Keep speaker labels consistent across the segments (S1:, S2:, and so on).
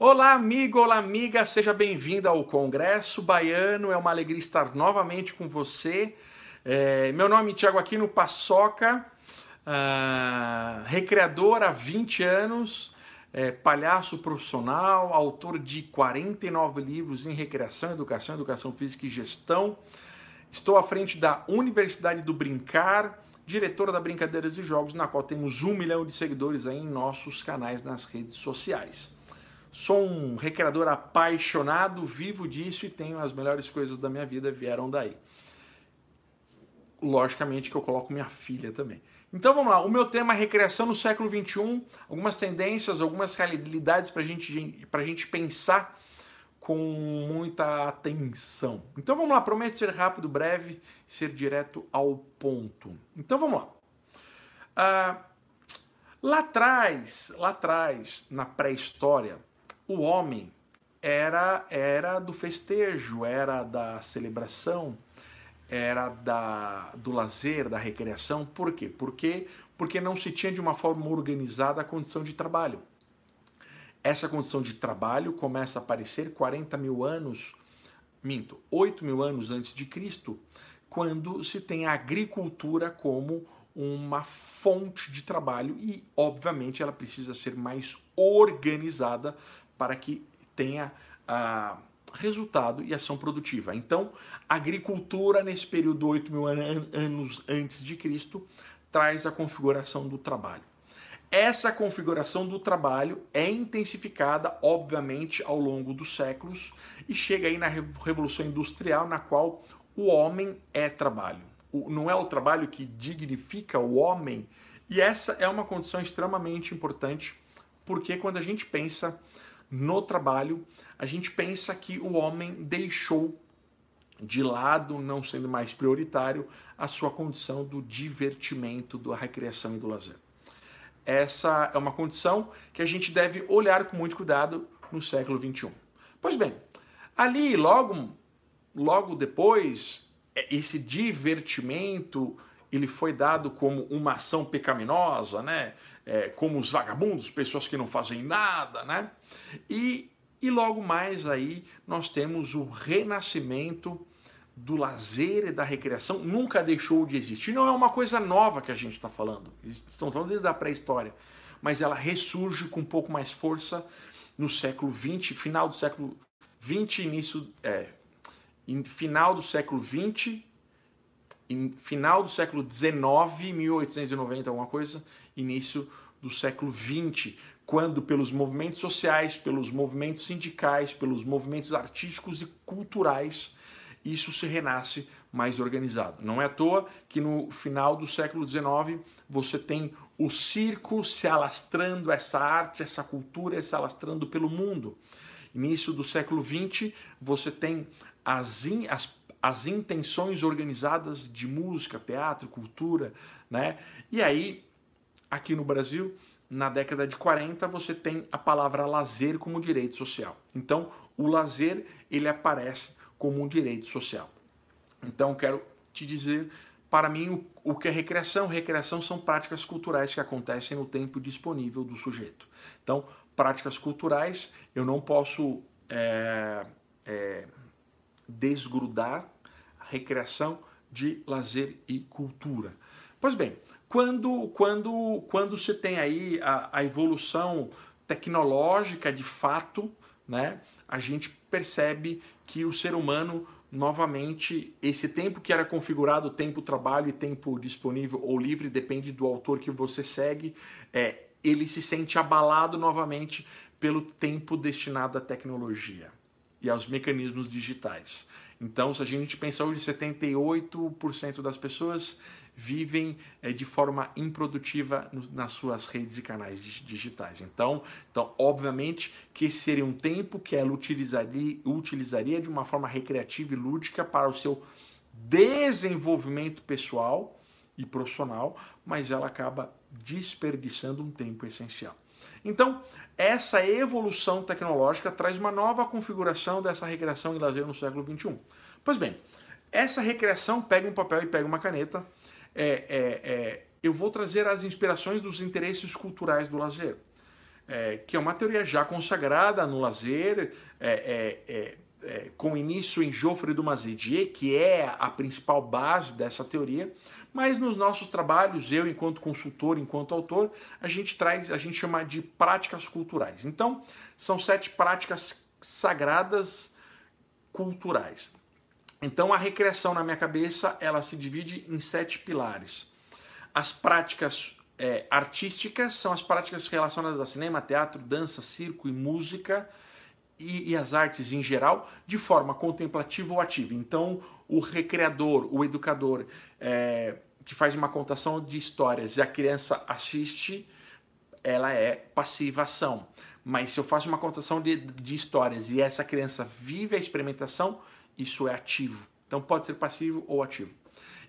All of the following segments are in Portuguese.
S1: Olá, amigo, olá, amiga, seja bem-vindo ao Congresso Baiano. É uma alegria estar novamente com você. É, meu nome é Tiago Aquino Paçoca, uh, recreador há 20 anos, é, palhaço profissional, autor de 49 livros em recreação, educação, educação física e gestão. Estou à frente da Universidade do Brincar, diretora da Brincadeiras e Jogos, na qual temos um milhão de seguidores aí em nossos canais nas redes sociais. Sou um recreador apaixonado, vivo disso e tenho as melhores coisas da minha vida vieram daí. Logicamente que eu coloco minha filha também. Então vamos lá, o meu tema é recreação no século XXI, algumas tendências, algumas realidades para gente, a gente pensar com muita atenção. Então vamos lá, prometo ser rápido, breve, ser direto ao ponto. Então vamos lá. Ah, lá atrás, lá atrás, na pré-história, o homem era era do festejo, era da celebração, era da do lazer, da recreação. Por quê? Porque porque não se tinha de uma forma organizada a condição de trabalho. Essa condição de trabalho começa a aparecer 40 mil anos, minto, 8 mil anos antes de Cristo, quando se tem a agricultura como uma fonte de trabalho e, obviamente, ela precisa ser mais organizada para que tenha ah, resultado e ação produtiva. Então, a agricultura, nesse período de 8 mil anos antes de Cristo, traz a configuração do trabalho. Essa configuração do trabalho é intensificada, obviamente, ao longo dos séculos e chega aí na Revolução Industrial, na qual o homem é trabalho. O, não é o trabalho que dignifica o homem, e essa é uma condição extremamente importante, porque quando a gente pensa no trabalho, a gente pensa que o homem deixou de lado, não sendo mais prioritário, a sua condição do divertimento, da recreação e do lazer. Essa é uma condição que a gente deve olhar com muito cuidado no século XXI. Pois bem, ali logo, logo depois, é, esse divertimento ele foi dado como uma ação pecaminosa, né? É, como os vagabundos, pessoas que não fazem nada, né? E, e logo mais aí nós temos o renascimento do lazer e da recreação, nunca deixou de existir. Não é uma coisa nova que a gente está falando, estão falando desde a pré-história, mas ela ressurge com um pouco mais força no século XX, final do século XX, início, é, final do século XX em final do século XIX, 1890, alguma coisa, início do século XX, quando pelos movimentos sociais, pelos movimentos sindicais, pelos movimentos artísticos e culturais, isso se renasce mais organizado. Não é à toa que no final do século XIX você tem o circo se alastrando, essa arte, essa cultura se alastrando pelo mundo. Início do século XX você tem as, as as intenções organizadas de música, teatro, cultura, né? E aí, aqui no Brasil, na década de 40, você tem a palavra lazer como direito social. Então, o lazer, ele aparece como um direito social. Então, quero te dizer, para mim, o, o que é recreação? Recreação são práticas culturais que acontecem no tempo disponível do sujeito. Então, práticas culturais, eu não posso é, é, desgrudar recreação de lazer e cultura. Pois bem, quando, quando, quando você tem aí a, a evolução tecnológica de fato, né, a gente percebe que o ser humano novamente esse tempo que era configurado tempo trabalho e tempo disponível ou livre depende do autor que você segue é ele se sente abalado novamente pelo tempo destinado à tecnologia e aos mecanismos digitais. Então, se a gente pensar hoje, 78% das pessoas vivem é, de forma improdutiva nas suas redes e canais digitais. Então, então, obviamente que esse seria um tempo que ela utilizaria, utilizaria de uma forma recreativa e lúdica para o seu desenvolvimento pessoal e profissional, mas ela acaba desperdiçando um tempo essencial. Então, essa evolução tecnológica traz uma nova configuração dessa recreação e lazer no século XXI. Pois bem, essa recreação pega um papel e pega uma caneta é, é, é, eu vou trazer as inspirações dos interesses culturais do lazer, é, que é uma teoria já consagrada no lazer, é, é, com início em Geoffrey de Mazedier, que é a principal base dessa teoria, mas nos nossos trabalhos, eu enquanto consultor, enquanto autor, a gente traz, a gente chama de práticas culturais. Então, são sete práticas sagradas culturais. Então a recreação na minha cabeça ela se divide em sete pilares. As práticas é, artísticas são as práticas relacionadas a cinema, teatro, dança, circo e música e, e, as artes em geral de forma contemplativa ou ativa. Então o recreador, o educador é, que faz uma contação de histórias e a criança assiste, ela é passivação. Mas se eu faço uma contação de, de histórias e essa criança vive a experimentação, isso é ativo. Então pode ser passivo ou ativo.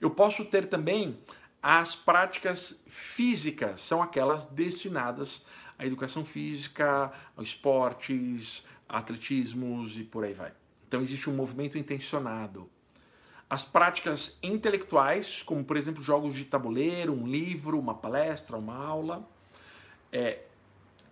S1: Eu posso ter também as práticas físicas, são aquelas destinadas à educação física, aos esportes, atletismos e por aí vai. Então existe um movimento intencionado. As práticas intelectuais, como por exemplo jogos de tabuleiro, um livro, uma palestra, uma aula. É,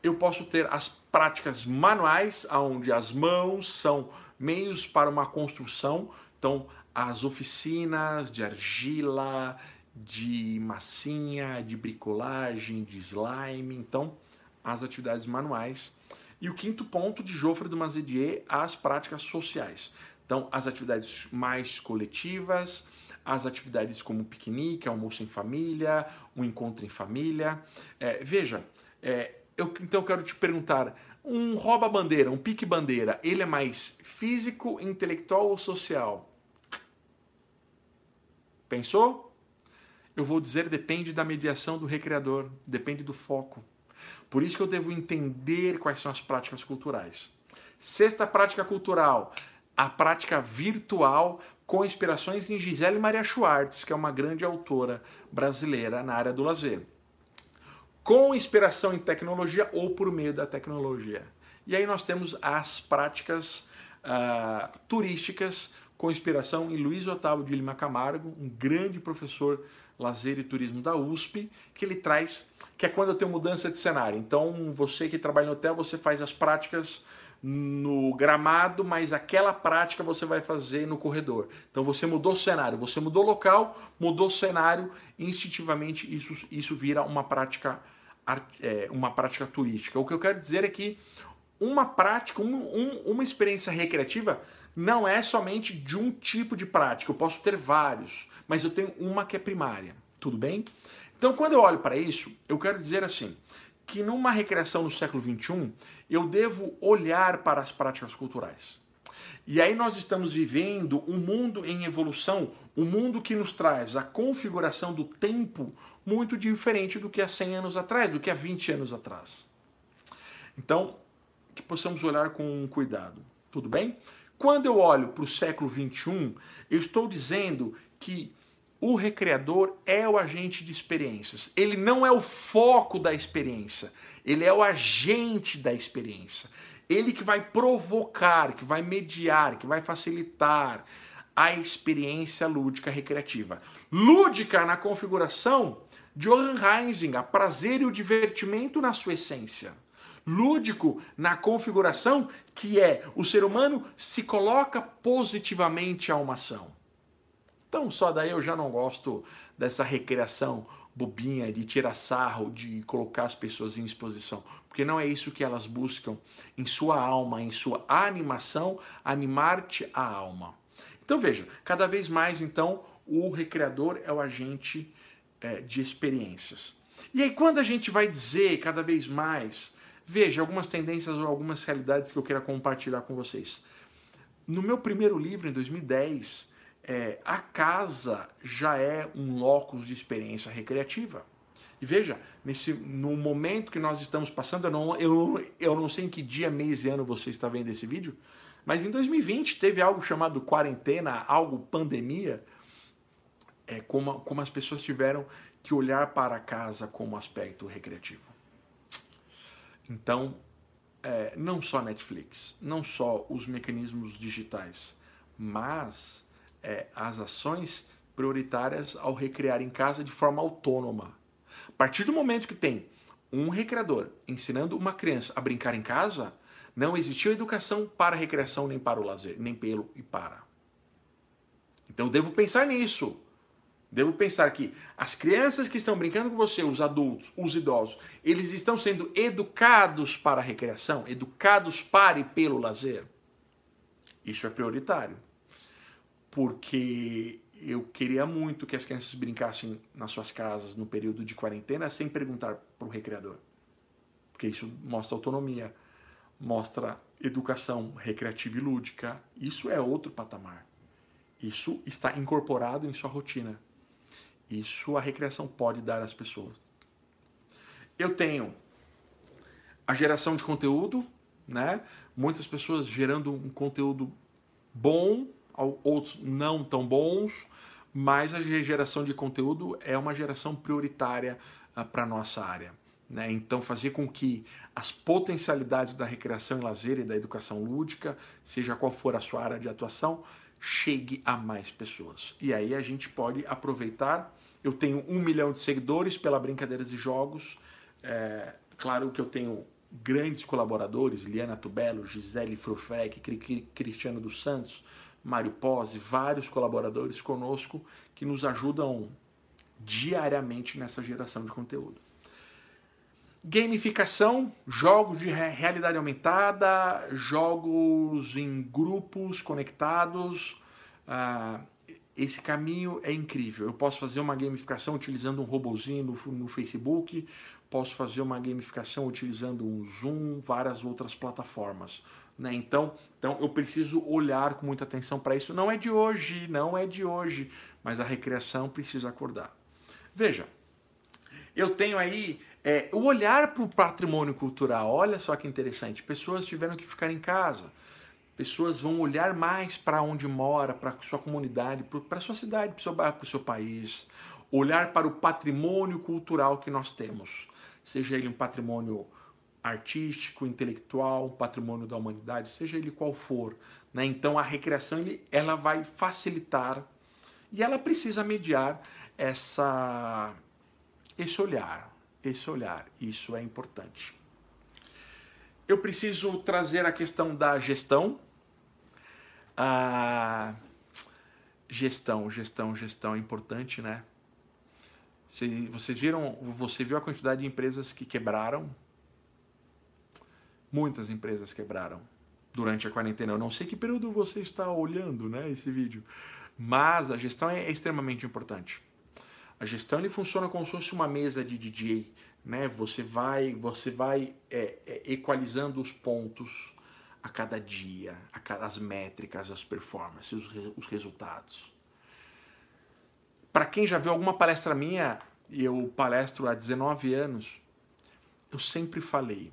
S1: eu posso ter as práticas manuais, onde as mãos são meios para uma construção. Então, as oficinas de argila, de massinha, de bricolagem, de slime. Então, as atividades manuais. E o quinto ponto de Geoffrey de Mazedier, as práticas sociais. Então, as atividades mais coletivas, as atividades como piquenique, almoço em família, um encontro em família. É, veja, é, eu, então eu quero te perguntar, um rouba-bandeira, um pique-bandeira, ele é mais físico, intelectual ou social? Pensou? Eu vou dizer depende da mediação do recreador, depende do foco. Por isso que eu devo entender quais são as práticas culturais. Sexta prática cultural, a prática virtual com inspirações em Gisele Maria Schwartz, que é uma grande autora brasileira na área do lazer com inspiração em tecnologia ou por meio da tecnologia. E aí nós temos as práticas uh, turísticas com inspiração em Luiz Otávio de Lima Camargo, um grande professor lazer e turismo da USP, que ele traz, que é quando eu tenho mudança de cenário. Então, você que trabalha no hotel, você faz as práticas no gramado, mas aquela prática você vai fazer no corredor. Então você mudou o cenário, você mudou o local, mudou o cenário, instintivamente isso, isso vira uma prática é, uma prática turística. O que eu quero dizer é que uma prática, um, um, uma experiência recreativa não é somente de um tipo de prática. Eu posso ter vários, mas eu tenho uma que é primária. Tudo bem? Então, quando eu olho para isso, eu quero dizer assim, que numa recreação no século XXI, eu devo olhar para as práticas culturais. E aí nós estamos vivendo um mundo em evolução, um mundo que nos traz a configuração do tempo muito diferente do que há 100 anos atrás, do que há 20 anos atrás. Então, que possamos olhar com cuidado. Tudo bem? Quando eu olho para o século 21, eu estou dizendo que o recreador é o agente de experiências. Ele não é o foco da experiência, ele é o agente da experiência. Ele que vai provocar, que vai mediar, que vai facilitar a experiência lúdica recreativa. Lúdica na configuração de Johann Reising, a prazer e o divertimento na sua essência. Lúdico na configuração que é o ser humano se coloca positivamente a uma ação. Então, só daí eu já não gosto dessa recreação bobinha, de tirar sarro, de colocar as pessoas em exposição, porque não é isso que elas buscam em sua alma, em sua animação, animar-te a alma. Então veja, cada vez mais então o recreador é o agente é, de experiências. E aí quando a gente vai dizer cada vez mais, veja algumas tendências ou algumas realidades que eu quero compartilhar com vocês. No meu primeiro livro, em 2010, é, a casa já é um locus de experiência recreativa. E veja, nesse, no momento que nós estamos passando, eu não, eu, eu não sei em que dia, mês e ano você está vendo esse vídeo, mas em 2020 teve algo chamado quarentena, algo pandemia, é, como, como as pessoas tiveram que olhar para a casa como aspecto recreativo. Então, é, não só Netflix, não só os mecanismos digitais, mas é, as ações prioritárias ao recrear em casa de forma autônoma. A partir do momento que tem um recreador ensinando uma criança a brincar em casa, não existiu educação para a recreação nem para o lazer, nem pelo e para. Então devo pensar nisso. Devo pensar que as crianças que estão brincando com você, os adultos, os idosos, eles estão sendo educados para a recreação, educados para e pelo lazer. Isso é prioritário porque eu queria muito que as crianças brincassem nas suas casas no período de quarentena sem perguntar para o recreador. Porque isso mostra autonomia, mostra educação recreativa e lúdica. Isso é outro patamar. Isso está incorporado em sua rotina. Isso a recreação pode dar às pessoas. Eu tenho a geração de conteúdo, né? Muitas pessoas gerando um conteúdo bom outros não tão bons, mas a geração de conteúdo é uma geração prioritária uh, ah, para a nossa área. Né? Então, fazer com que as potencialidades da recreação e lazer e da educação lúdica, seja qual for a sua área de atuação, chegue a mais pessoas. E aí a gente pode aproveitar. Eu tenho um milhão de seguidores pela Brincadeiras de Jogos. É, claro que eu tenho grandes colaboradores, Liana Tubelo, Gisele Frufrec, Cristiano dos Santos, Mário Pose, vários colaboradores conosco que nos ajudam diariamente nessa geração de conteúdo. Gamificação, jogos de realidade aumentada, jogos em grupos conectados. Uh, esse caminho é incrível. Eu posso fazer uma gamificação utilizando um robozinho no, no Facebook, posso fazer uma gamificação utilizando um Zoom, várias outras plataformas. Né? Então, então eu preciso olhar com muita atenção para isso. Não é de hoje, não é de hoje, mas a recreação precisa acordar. Veja, eu tenho aí é, o olhar para o patrimônio cultural. Olha só que interessante. Pessoas tiveram que ficar em casa. Pessoas vão olhar mais para onde mora, para sua comunidade, para sua cidade, para seu bairro, para o seu país. Olhar para o patrimônio cultural que nós temos. Seja ele um patrimônio artístico, intelectual, patrimônio da humanidade, seja ele qual for. Né? Então a recreação ele, ela vai facilitar e ela precisa mediar essa, esse olhar, esse olhar. Isso é importante. Eu preciso trazer a questão da gestão. A gestão, gestão, gestão é importante, né? Vocês viram, você viu a quantidade de empresas que quebraram Muitas empresas quebraram durante a quarentena. Eu não sei que período você está olhando né, esse vídeo, mas a gestão é, extremamente importante. A gestão ele funciona como se fosse uma mesa de DJ, né? Você vai, você vai é, é, equalizando os pontos a cada dia, a cada, as métricas, as performances, os, os resultados. Para quem já viu alguma palestra minha, eu palestro há 19 anos, eu sempre falei,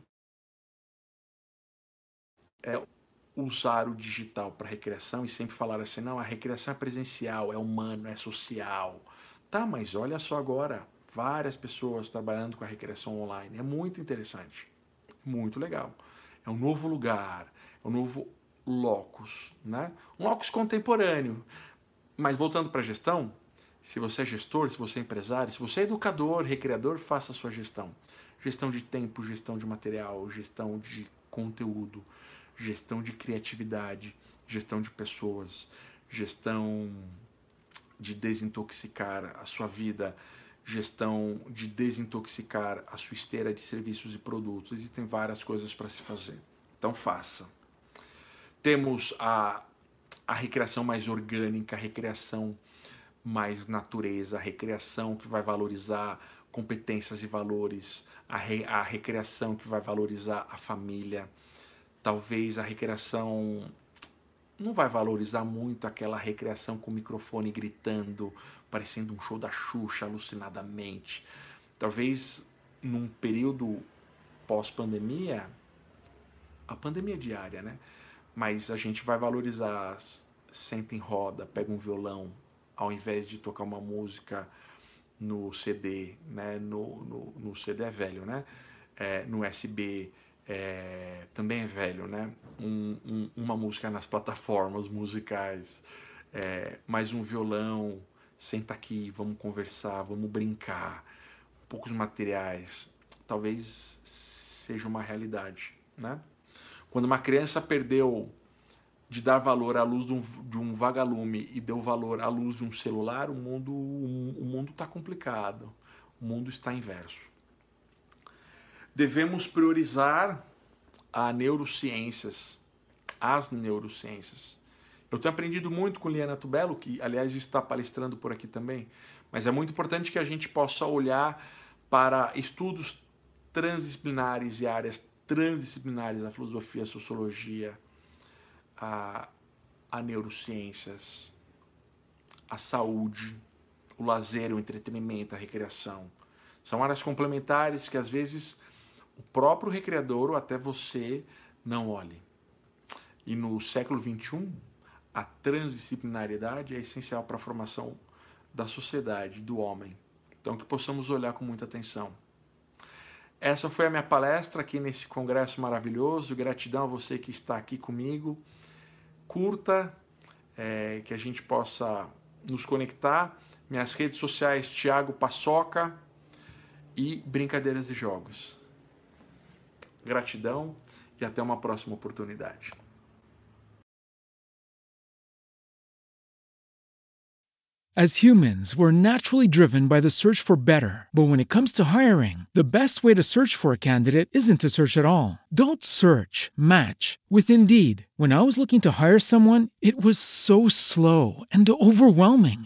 S1: é, usar o digital para recreação e sempre falar assim, não, a recreação é presencial, é humano, é social. Tá, mas olha só agora, várias pessoas trabalhando com a recreação online. É muito interessante, muito legal. É um novo lugar, é um novo locus, né? Um locus contemporâneo. Mas voltando para a gestão, se você é gestor, se você é empresário, se você é educador, recreador, faça a sua gestão. Gestão de tempo, gestão de material, gestão de conteúdo, gestão de criatividade, gestão de pessoas, gestão de desintoxicar a sua vida, gestão de desintoxicar a sua esteira de serviços e produtos. Existem várias coisas para se fazer. Então faça. Temos a, a recreação mais orgânica, a recreação mais natureza, a recreação que vai valorizar competências e valores, a, re, a recreação que vai valorizar a família. Talvez a recreação não vai valorizar muito aquela recreação com o microfone gritando, parecendo um show da Xuxa alucinadamente. Talvez num período pós-pandemia, a pandemia diária, né? Mas a gente vai valorizar, senta em roda, pega um violão, ao invés de tocar uma música no CD, né? No, no, no CD é velho, né? É, no USB é, também é velho, né? Um, um, uma música nas plataformas musicais, é, mais um violão, senta aqui, vamos conversar, vamos brincar, poucos materiais, talvez seja uma realidade, né? Quando uma criança perdeu de dar valor à luz de um, de um vagalume e deu valor à luz de um celular, o mundo o mundo está complicado, o mundo está inverso. Devemos priorizar a neurociências, as neurociências. Eu tenho aprendido muito com Liana Tubelo, que aliás está palestrando por aqui também, mas é muito importante que a gente possa olhar para estudos transdisciplinares e áreas transdisciplinares, a filosofia, a sociologia, a, a neurociências, a saúde, o lazer, o entretenimento, a recreação. São áreas complementares que às vezes o próprio recreador ou até você não olhe. E no século XXI, a transdisciplinariedade é essencial para a formação da sociedade, do homem. Então, que possamos olhar com muita atenção. Essa foi a minha palestra aqui nesse congresso maravilhoso. Gratidão a você que está aqui comigo. Curta, é, que a gente possa nos conectar. Minhas redes sociais, Thiago Paçoca e Brincadeiras e Jogos. Gratidão e até uma próxima oportunidade.
S2: As humans, we're naturally driven by the search for better. But when it comes to hiring, the best way to search for a candidate isn't to search at all. Don't search, match with Indeed. When I was looking to hire someone, it was so slow and overwhelming.